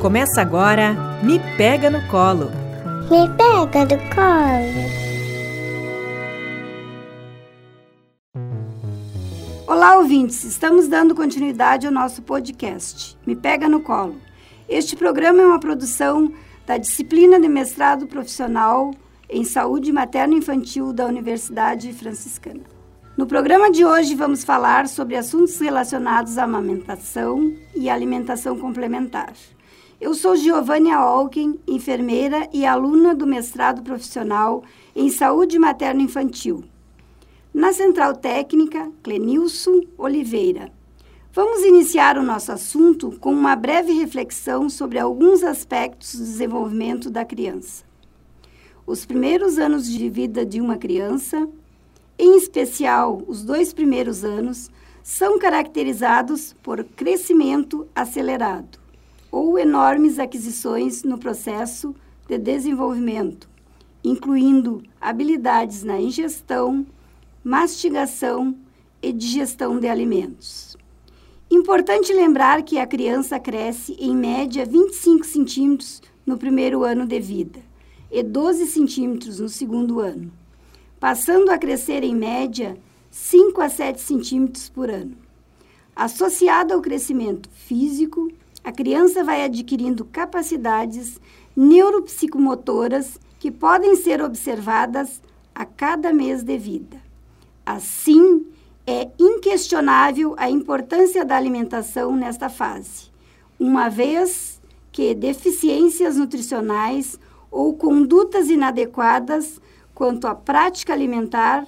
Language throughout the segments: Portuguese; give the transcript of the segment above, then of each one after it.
Começa agora Me Pega no Colo. Me pega no colo. Olá, ouvintes! Estamos dando continuidade ao nosso podcast Me Pega no Colo. Este programa é uma produção da disciplina de mestrado profissional em saúde materno-infantil da Universidade Franciscana. No programa de hoje vamos falar sobre assuntos relacionados à amamentação e alimentação complementar. Eu sou Giovânia Olken, enfermeira e aluna do mestrado profissional em saúde materno-infantil. Na Central Técnica, Clenilson Oliveira. Vamos iniciar o nosso assunto com uma breve reflexão sobre alguns aspectos do desenvolvimento da criança. Os primeiros anos de vida de uma criança, em especial os dois primeiros anos, são caracterizados por crescimento acelerado ou enormes aquisições no processo de desenvolvimento, incluindo habilidades na ingestão, mastigação e digestão de alimentos. Importante lembrar que a criança cresce em média 25 centímetros no primeiro ano de vida e 12 centímetros no segundo ano, passando a crescer em média 5 a 7 centímetros por ano. Associado ao crescimento físico, a criança vai adquirindo capacidades neuropsicomotoras que podem ser observadas a cada mês de vida. Assim, é inquestionável a importância da alimentação nesta fase, uma vez que deficiências nutricionais ou condutas inadequadas quanto à prática alimentar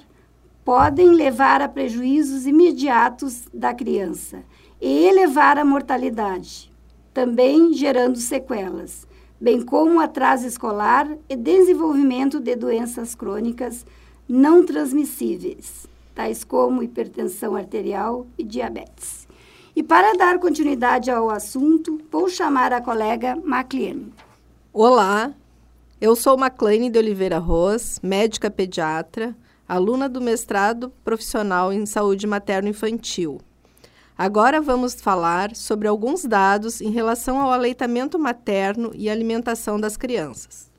podem levar a prejuízos imediatos da criança e elevar a mortalidade também gerando sequelas, bem como atraso escolar e desenvolvimento de doenças crônicas não transmissíveis, tais como hipertensão arterial e diabetes. E para dar continuidade ao assunto, vou chamar a colega Macleane. Olá, eu sou Macleane de Oliveira Ros, médica pediatra, aluna do mestrado profissional em saúde materno-infantil. Agora vamos falar sobre alguns dados em relação ao aleitamento materno e alimentação das crianças.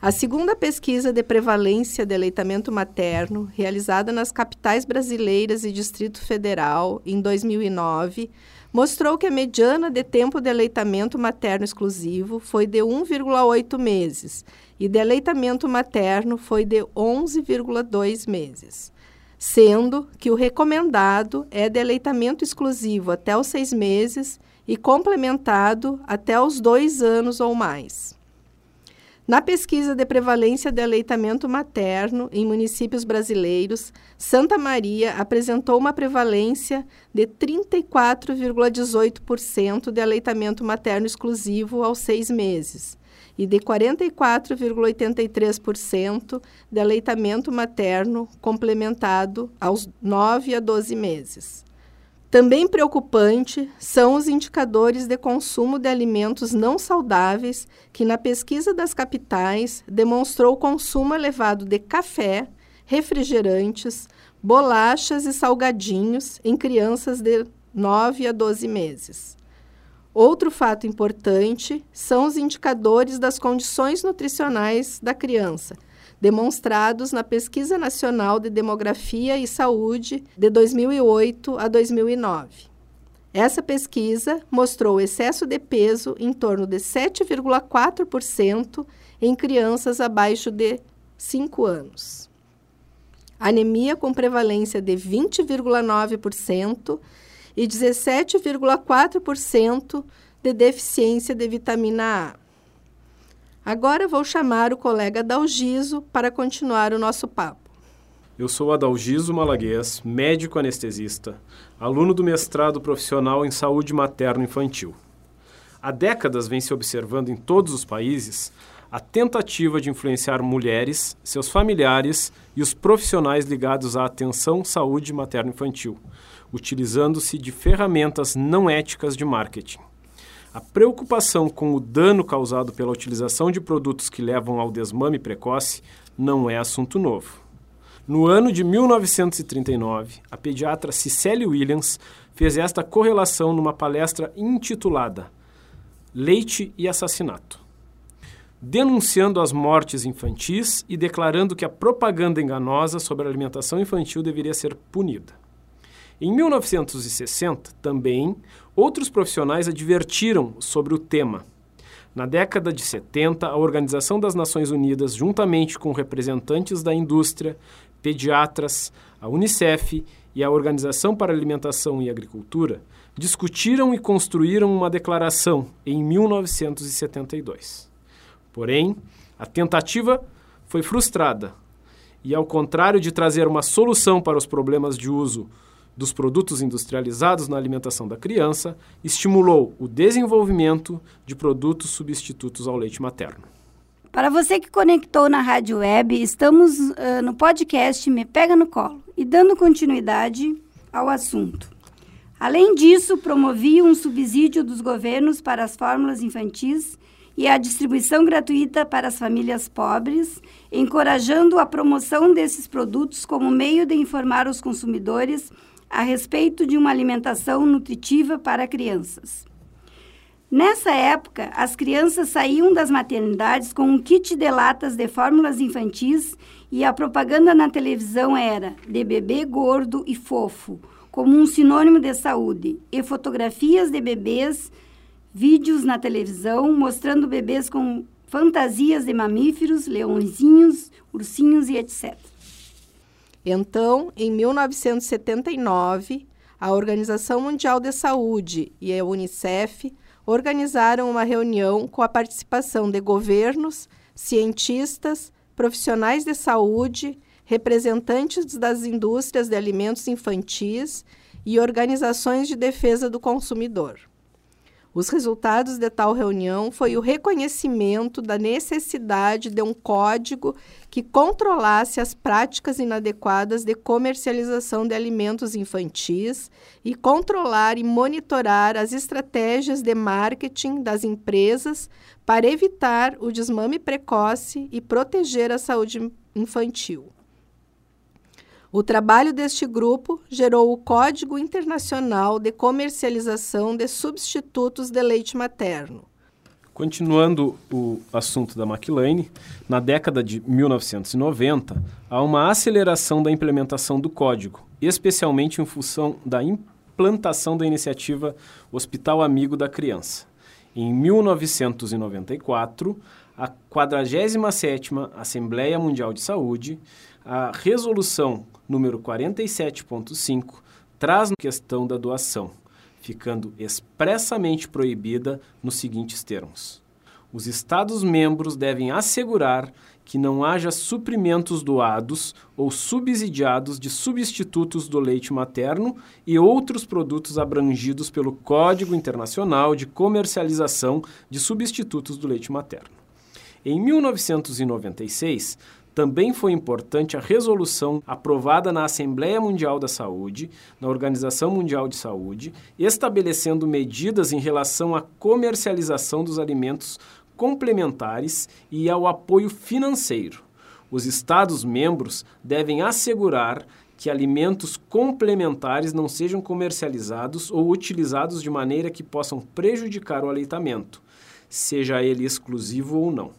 A segunda pesquisa de prevalência de aleitamento materno, realizada nas capitais brasileiras e Distrito Federal em 2009, mostrou que a mediana de tempo de aleitamento materno exclusivo foi de 1,8 meses e de aleitamento materno foi de 11,2 meses sendo que o recomendado é de aleitamento exclusivo até os seis meses e complementado até os dois anos ou mais. Na pesquisa de prevalência de aleitamento materno em municípios brasileiros, Santa Maria apresentou uma prevalência de 34,18% de aleitamento materno exclusivo aos seis meses e de 44,83% de aleitamento materno complementado aos 9 a 12 meses. Também preocupante são os indicadores de consumo de alimentos não saudáveis, que na pesquisa das capitais demonstrou consumo elevado de café, refrigerantes, bolachas e salgadinhos em crianças de 9 a 12 meses. Outro fato importante são os indicadores das condições nutricionais da criança, demonstrados na Pesquisa Nacional de Demografia e Saúde de 2008 a 2009. Essa pesquisa mostrou excesso de peso em torno de 7,4% em crianças abaixo de 5 anos. Anemia com prevalência de 20,9% e 17,4% de deficiência de vitamina A. Agora vou chamar o colega Dalgiso para continuar o nosso papo. Eu sou Adalgiso Malaguês, médico anestesista, aluno do mestrado profissional em saúde materno-infantil. Há décadas vem se observando em todos os países a tentativa de influenciar mulheres, seus familiares e os profissionais ligados à atenção saúde materno-infantil, utilizando-se de ferramentas não éticas de marketing. A preocupação com o dano causado pela utilização de produtos que levam ao desmame precoce não é assunto novo. No ano de 1939, a pediatra Cicely Williams fez esta correlação numa palestra intitulada leite e assassinato, denunciando as mortes infantis e declarando que a propaganda enganosa sobre a alimentação infantil deveria ser punida. Em 1960, também, outros profissionais advertiram sobre o tema. Na década de 70, a Organização das Nações Unidas, juntamente com representantes da indústria, pediatras, a Unicef e a Organização para a Alimentação e Agricultura, discutiram e construíram uma declaração em 1972. Porém, a tentativa foi frustrada e, ao contrário de trazer uma solução para os problemas de uso dos produtos industrializados na alimentação da criança, estimulou o desenvolvimento de produtos substitutos ao leite materno. Para você que conectou na rádio web, estamos uh, no podcast Me Pega no Colo e dando continuidade ao assunto. Além disso, promovia um subsídio dos governos para as fórmulas infantis e a distribuição gratuita para as famílias pobres, encorajando a promoção desses produtos como meio de informar os consumidores a respeito de uma alimentação nutritiva para crianças. Nessa época, as crianças saíam das maternidades com um kit de latas de fórmulas infantis e a propaganda na televisão era de bebê gordo e fofo, como um sinônimo de saúde, e fotografias de bebês, vídeos na televisão mostrando bebês com fantasias de mamíferos, leõezinhos, ursinhos e etc. Então, em 1979, a Organização Mundial de Saúde e a Unicef organizaram uma reunião com a participação de governos, cientistas, profissionais de saúde, representantes das indústrias de alimentos infantis e organizações de defesa do consumidor. Os resultados de tal reunião foi o reconhecimento da necessidade de um código que controlasse as práticas inadequadas de comercialização de alimentos infantis e controlar e monitorar as estratégias de marketing das empresas para evitar o desmame precoce e proteger a saúde infantil. O trabalho deste grupo gerou o Código Internacional de Comercialização de Substitutos de Leite Materno. Continuando o assunto da McLean, na década de 1990, há uma aceleração da implementação do código, especialmente em função da implantação da iniciativa Hospital Amigo da Criança. Em 1994, a 47ª Assembleia Mundial de Saúde, a resolução número 47.5 traz questão da doação, ficando expressamente proibida nos seguintes termos: os Estados-membros devem assegurar que não haja suprimentos doados ou subsidiados de substitutos do leite materno e outros produtos abrangidos pelo Código Internacional de Comercialização de Substitutos do Leite Materno. Em 1996, também foi importante a resolução aprovada na Assembleia Mundial da Saúde, na Organização Mundial de Saúde, estabelecendo medidas em relação à comercialização dos alimentos complementares e ao apoio financeiro. Os Estados-membros devem assegurar que alimentos complementares não sejam comercializados ou utilizados de maneira que possam prejudicar o aleitamento, seja ele exclusivo ou não.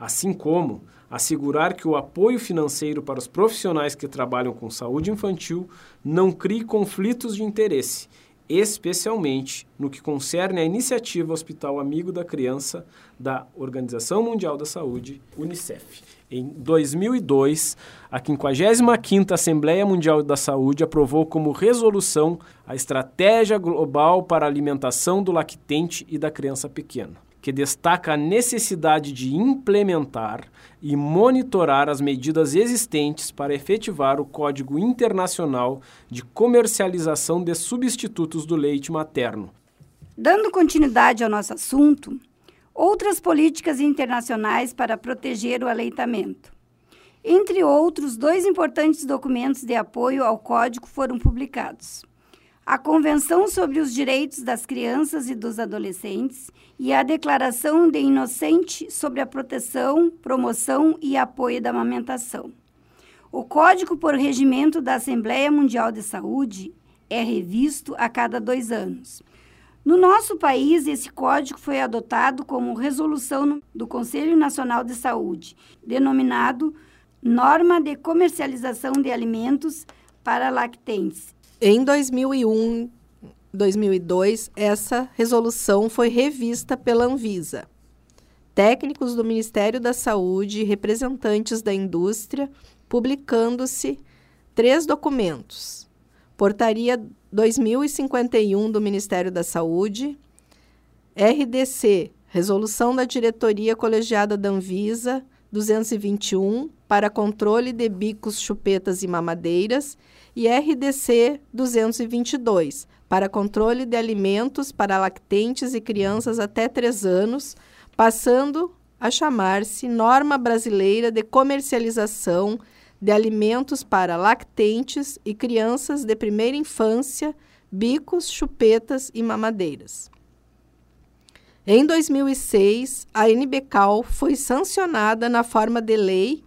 Assim como assegurar que o apoio financeiro para os profissionais que trabalham com saúde infantil não crie conflitos de interesse, especialmente no que concerne à iniciativa Hospital Amigo da Criança da Organização Mundial da Saúde, UNICEF. Em 2002, a 55ª Assembleia Mundial da Saúde aprovou como resolução a Estratégia Global para a Alimentação do Lactente e da Criança Pequena que destaca a necessidade de implementar e monitorar as medidas existentes para efetivar o Código Internacional de Comercialização de Substitutos do Leite Materno. Dando continuidade ao nosso assunto, outras políticas internacionais para proteger o aleitamento. Entre outros, dois importantes documentos de apoio ao Código foram publicados a Convenção sobre os Direitos das Crianças e dos Adolescentes e a Declaração de Inocente sobre a Proteção, Promoção e Apoio da Amamentação. O Código por Regimento da Assembleia Mundial de Saúde é revisto a cada dois anos. No nosso país, esse código foi adotado como resolução do Conselho Nacional de Saúde, denominado Norma de Comercialização de Alimentos para Lactentes. Em 2001, 2002, essa resolução foi revista pela Anvisa. Técnicos do Ministério da Saúde e representantes da indústria, publicando-se três documentos: Portaria 2051 do Ministério da Saúde, RDC, Resolução da Diretoria Colegiada da Anvisa 221 para controle de bicos, chupetas e mamadeiras e RDC 222 para controle de alimentos para lactentes e crianças até 3 anos, passando a chamar-se Norma Brasileira de Comercialização de Alimentos para Lactentes e Crianças de Primeira Infância, Bicos, Chupetas e Mamadeiras. Em 2006, a NBCAL foi sancionada na forma de lei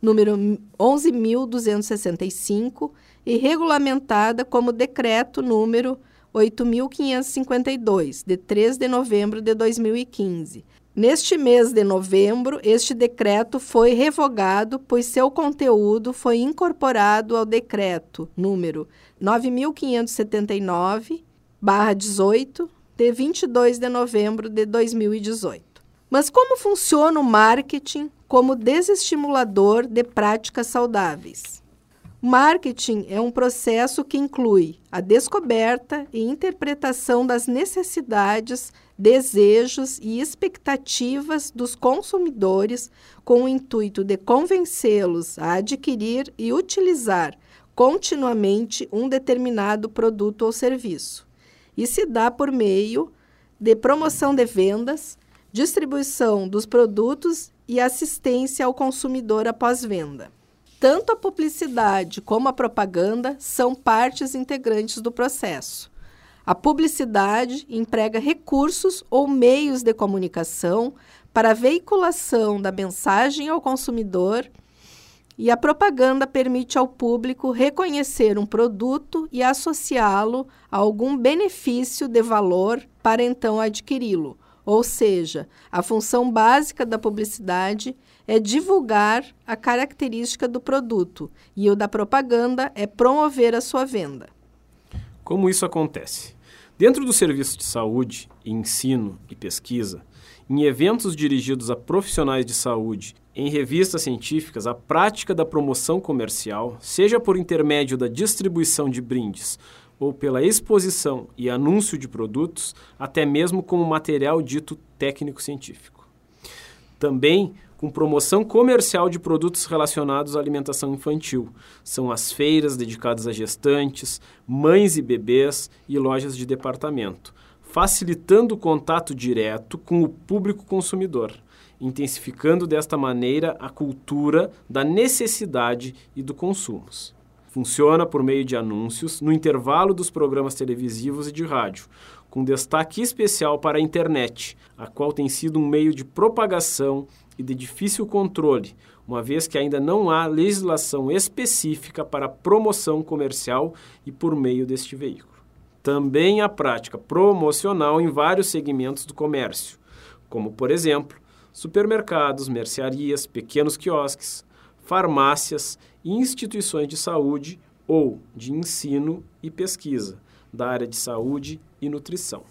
número 11.265 e regulamentada como decreto número 8.552, de 3 de novembro de 2015. Neste mês de novembro, este decreto foi revogado, pois seu conteúdo foi incorporado ao decreto número 9579/18 de 22 de novembro de 2018. Mas como funciona o marketing como desestimulador de práticas saudáveis? Marketing é um processo que inclui a descoberta e interpretação das necessidades, desejos e expectativas dos consumidores com o intuito de convencê-los a adquirir e utilizar continuamente um determinado produto ou serviço. E se dá por meio de promoção de vendas, distribuição dos produtos e assistência ao consumidor após venda. Tanto a publicidade como a propaganda são partes integrantes do processo. A publicidade emprega recursos ou meios de comunicação para a veiculação da mensagem ao consumidor e a propaganda permite ao público reconhecer um produto e associá-lo a algum benefício de valor para então adquiri-lo. Ou seja, a função básica da publicidade é divulgar a característica do produto e o da propaganda é promover a sua venda. Como isso acontece? Dentro do serviço de saúde, ensino e pesquisa, em eventos dirigidos a profissionais de saúde, em revistas científicas, a prática da promoção comercial, seja por intermédio da distribuição de brindes ou pela exposição e anúncio de produtos, até mesmo como material dito técnico-científico. Também com promoção comercial de produtos relacionados à alimentação infantil. São as feiras dedicadas a gestantes, mães e bebês e lojas de departamento, facilitando o contato direto com o público consumidor, intensificando desta maneira a cultura da necessidade e do consumo. Funciona por meio de anúncios no intervalo dos programas televisivos e de rádio, com destaque especial para a internet, a qual tem sido um meio de propagação e de difícil controle, uma vez que ainda não há legislação específica para promoção comercial e por meio deste veículo. Também há prática promocional em vários segmentos do comércio, como, por exemplo, supermercados, mercearias, pequenos quiosques, farmácias instituições de saúde ou de ensino e pesquisa da área de saúde e nutrição.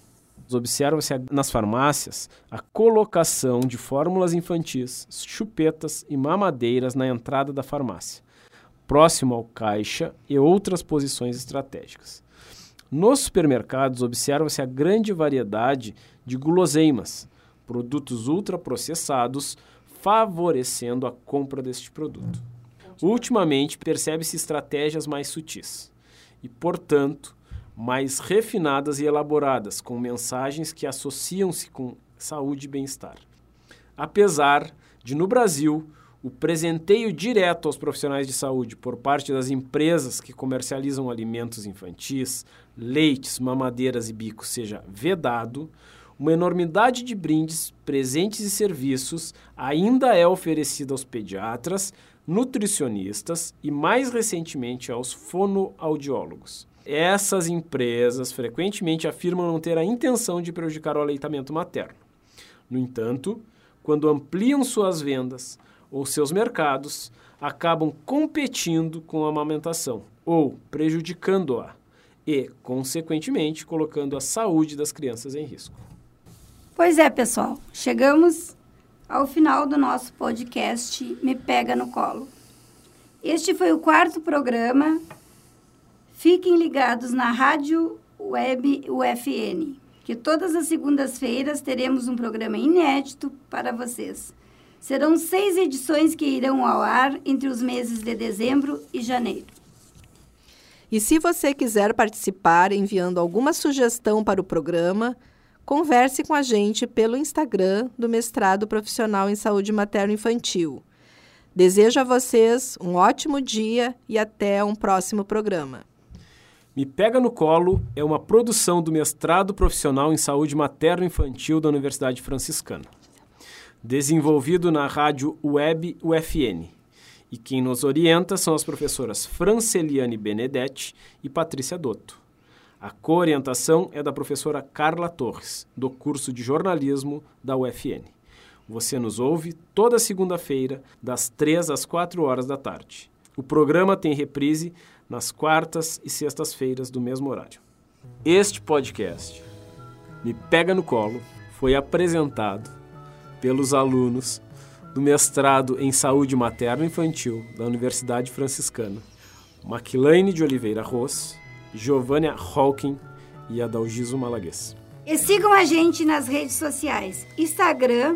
Observa-se nas farmácias a colocação de fórmulas infantis, chupetas e mamadeiras na entrada da farmácia, próximo ao caixa e outras posições estratégicas. Nos supermercados, observa-se a grande variedade de guloseimas, produtos ultraprocessados, favorecendo a compra deste produto. Ultimamente, percebe-se estratégias mais sutis e, portanto, mais refinadas e elaboradas, com mensagens que associam-se com saúde e bem-estar. Apesar de, no Brasil, o presenteio direto aos profissionais de saúde por parte das empresas que comercializam alimentos infantis, leites, mamadeiras e bicos seja vedado, uma enormidade de brindes, presentes e serviços ainda é oferecida aos pediatras, nutricionistas e, mais recentemente, aos fonoaudiólogos. Essas empresas frequentemente afirmam não ter a intenção de prejudicar o aleitamento materno. No entanto, quando ampliam suas vendas ou seus mercados, acabam competindo com a amamentação ou prejudicando-a e, consequentemente, colocando a saúde das crianças em risco. Pois é, pessoal, chegamos ao final do nosso podcast Me Pega no Colo. Este foi o quarto programa. Fiquem ligados na Rádio Web UFN, que todas as segundas-feiras teremos um programa inédito para vocês. Serão seis edições que irão ao ar entre os meses de dezembro e janeiro. E se você quiser participar enviando alguma sugestão para o programa, converse com a gente pelo Instagram do Mestrado Profissional em Saúde Materno-Infantil. Desejo a vocês um ótimo dia e até um próximo programa. Me Pega no Colo é uma produção do Mestrado Profissional em Saúde Materno-Infantil da Universidade Franciscana. Desenvolvido na rádio Web UFN. E quem nos orienta são as professoras Franceliane Benedetti e Patrícia Dotto. A coorientação é da professora Carla Torres, do curso de jornalismo da UFN. Você nos ouve toda segunda-feira, das 3 às 4 horas da tarde. O programa tem reprise nas quartas e sextas-feiras do mesmo horário. Este podcast, Me Pega no Colo, foi apresentado pelos alunos do mestrado em Saúde Materno-Infantil da Universidade Franciscana, Maquilaine de Oliveira Ros, Giovânia Hawking e Adalgiso Malaguês. E sigam a gente nas redes sociais. Instagram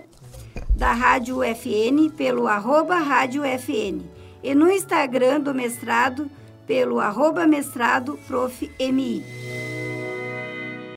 da Rádio UFN pelo arroba Rádio UFN e no Instagram do mestrado pelo arroba mestrado.